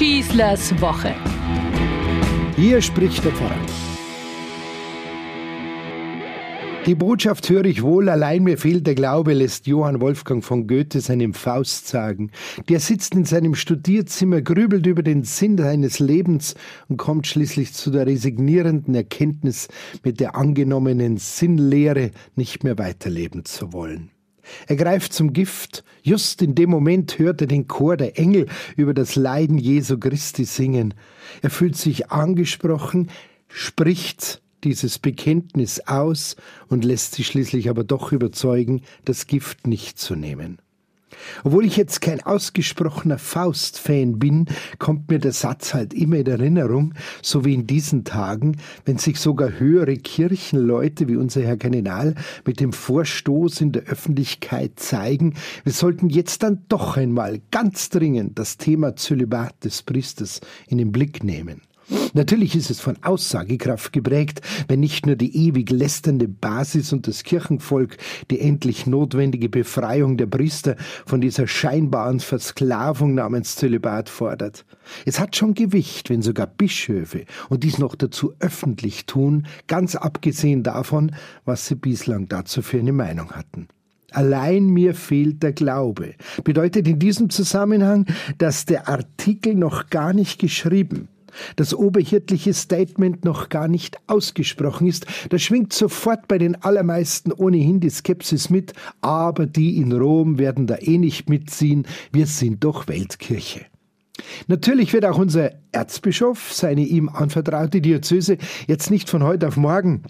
Schießlers Woche. Hier spricht der Pfarrer. Die Botschaft höre ich wohl, allein mir fehlt der Glaube, lässt Johann Wolfgang von Goethe seinem Faust sagen. Der sitzt in seinem Studierzimmer, grübelt über den Sinn seines Lebens und kommt schließlich zu der resignierenden Erkenntnis, mit der angenommenen Sinnlehre nicht mehr weiterleben zu wollen. Er greift zum Gift. Just in dem Moment hört er den Chor der Engel über das Leiden Jesu Christi singen. Er fühlt sich angesprochen, spricht dieses Bekenntnis aus und lässt sich schließlich aber doch überzeugen, das Gift nicht zu nehmen. Obwohl ich jetzt kein ausgesprochener Faust-Fan bin, kommt mir der Satz halt immer in Erinnerung, so wie in diesen Tagen, wenn sich sogar höhere Kirchenleute wie unser Herr Kardinal mit dem Vorstoß in der Öffentlichkeit zeigen, wir sollten jetzt dann doch einmal ganz dringend das Thema Zölibat des Priesters in den Blick nehmen. Natürlich ist es von Aussagekraft geprägt, wenn nicht nur die ewig lästernde Basis und das Kirchenvolk die endlich notwendige Befreiung der Priester von dieser scheinbaren Versklavung namens Zölibat fordert. Es hat schon Gewicht, wenn sogar Bischöfe und dies noch dazu öffentlich tun, ganz abgesehen davon, was sie bislang dazu für eine Meinung hatten. Allein mir fehlt der Glaube bedeutet in diesem Zusammenhang, dass der Artikel noch gar nicht geschrieben, das oberhirtliche Statement noch gar nicht ausgesprochen ist, da schwingt sofort bei den allermeisten ohnehin die Skepsis mit, aber die in Rom werden da eh nicht mitziehen, wir sind doch Weltkirche. Natürlich wird auch unser Erzbischof seine ihm anvertraute Diözese jetzt nicht von heute auf morgen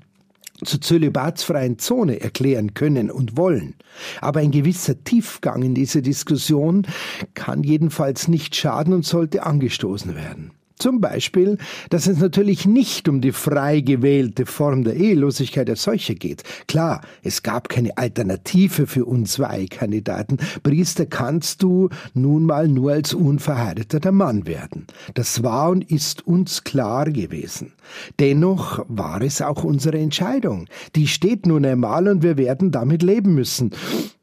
zur zölibatsfreien Zone erklären können und wollen. Aber ein gewisser Tiefgang in dieser Diskussion kann jedenfalls nicht schaden und sollte angestoßen werden. Zum Beispiel, dass es natürlich nicht um die frei gewählte Form der Ehelosigkeit als solche geht. Klar, es gab keine Alternative für uns zwei Kandidaten. Priester kannst du nun mal nur als unverheirateter Mann werden. Das war und ist uns klar gewesen. Dennoch war es auch unsere Entscheidung. Die steht nun einmal und wir werden damit leben müssen.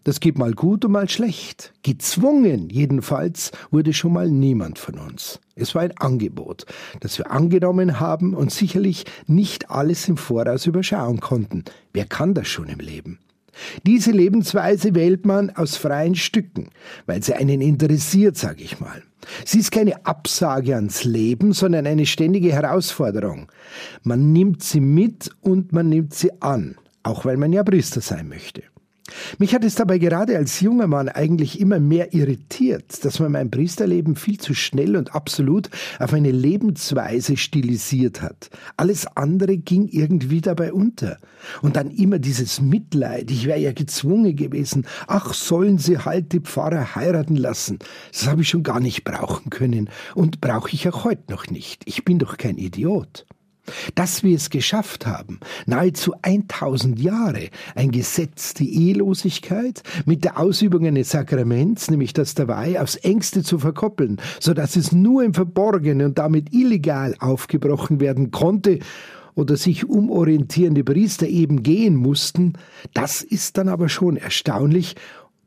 Das geht mal gut und mal schlecht. Gezwungen, jedenfalls, wurde schon mal niemand von uns. Es war ein Angebot, das wir angenommen haben und sicherlich nicht alles im Voraus überschauen konnten. Wer kann das schon im Leben? Diese Lebensweise wählt man aus freien Stücken, weil sie einen interessiert, sage ich mal. Sie ist keine Absage ans Leben, sondern eine ständige Herausforderung. Man nimmt sie mit und man nimmt sie an, auch weil man ja Priester sein möchte. Mich hat es dabei gerade als junger Mann eigentlich immer mehr irritiert, dass man mein Priesterleben viel zu schnell und absolut auf eine Lebensweise stilisiert hat. Alles andere ging irgendwie dabei unter. Und dann immer dieses Mitleid, ich wäre ja gezwungen gewesen, ach sollen sie halt die Pfarrer heiraten lassen. Das habe ich schon gar nicht brauchen können und brauche ich auch heute noch nicht. Ich bin doch kein Idiot. Dass wir es geschafft haben, nahezu 1000 Jahre ein Gesetz, die Ehelosigkeit, mit der Ausübung eines Sakraments, nämlich das Weihe, aufs engste zu verkoppeln, so dass es nur im Verborgenen und damit illegal aufgebrochen werden konnte oder sich umorientierende Priester eben gehen mussten, das ist dann aber schon erstaunlich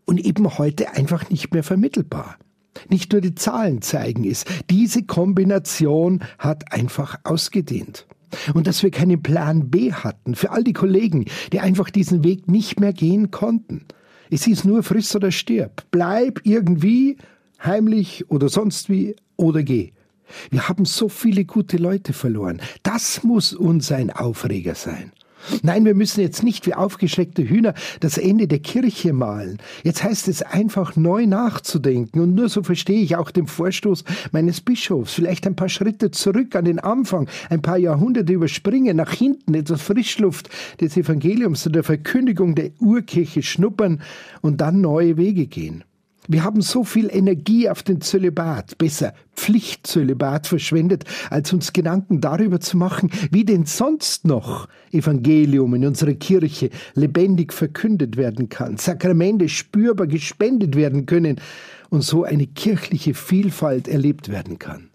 und eben heute einfach nicht mehr vermittelbar. Nicht nur die Zahlen zeigen es, diese Kombination hat einfach ausgedehnt. Und dass wir keinen Plan B hatten für all die Kollegen, die einfach diesen Weg nicht mehr gehen konnten. Es hieß nur friss oder stirb. Bleib irgendwie, heimlich oder sonst wie, oder geh. Wir haben so viele gute Leute verloren. Das muss uns ein Aufreger sein. Nein, wir müssen jetzt nicht wie aufgeschreckte Hühner das Ende der Kirche malen. Jetzt heißt es einfach neu nachzudenken und nur so verstehe ich auch den Vorstoß meines Bischofs. Vielleicht ein paar Schritte zurück an den Anfang, ein paar Jahrhunderte überspringen, nach hinten etwas Frischluft des Evangeliums und der Verkündigung der Urkirche schnuppern und dann neue Wege gehen. Wir haben so viel Energie auf den Zölibat, besser Pflichtzölibat verschwendet, als uns Gedanken darüber zu machen, wie denn sonst noch Evangelium in unserer Kirche lebendig verkündet werden kann, Sakramente spürbar gespendet werden können und so eine kirchliche Vielfalt erlebt werden kann.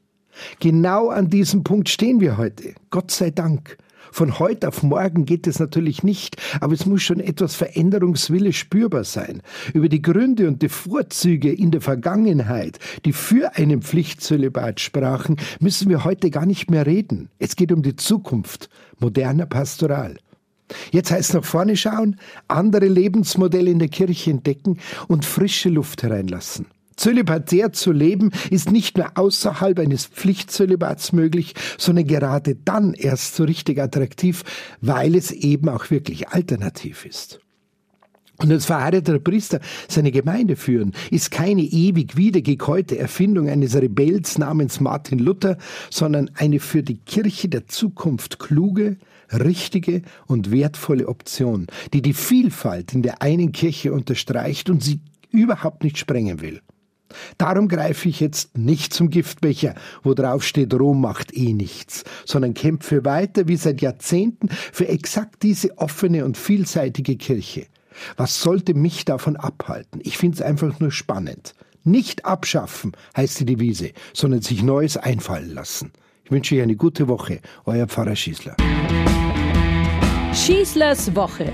Genau an diesem Punkt stehen wir heute. Gott sei Dank. Von heute auf morgen geht es natürlich nicht, aber es muss schon etwas Veränderungswille spürbar sein. Über die Gründe und die Vorzüge in der Vergangenheit, die für einen Pflichtzölibat sprachen, müssen wir heute gar nicht mehr reden. Es geht um die Zukunft moderner Pastoral. Jetzt heißt nach vorne schauen, andere Lebensmodelle in der Kirche entdecken und frische Luft hereinlassen. Zölibatär zu leben ist nicht nur außerhalb eines Pflichtzölibats möglich, sondern gerade dann erst so richtig attraktiv, weil es eben auch wirklich alternativ ist. Und als verheirateter Priester seine Gemeinde führen, ist keine ewig wiedergekäute Erfindung eines Rebells namens Martin Luther, sondern eine für die Kirche der Zukunft kluge, richtige und wertvolle Option, die die Vielfalt in der einen Kirche unterstreicht und sie überhaupt nicht sprengen will. Darum greife ich jetzt nicht zum Giftbecher, wo drauf steht, Rom macht eh nichts, sondern kämpfe weiter wie seit Jahrzehnten für exakt diese offene und vielseitige Kirche. Was sollte mich davon abhalten? Ich finde es einfach nur spannend. Nicht abschaffen heißt die Devise, sondern sich Neues einfallen lassen. Ich wünsche euch eine gute Woche. Euer Pfarrer Schießler. Schießlers Woche.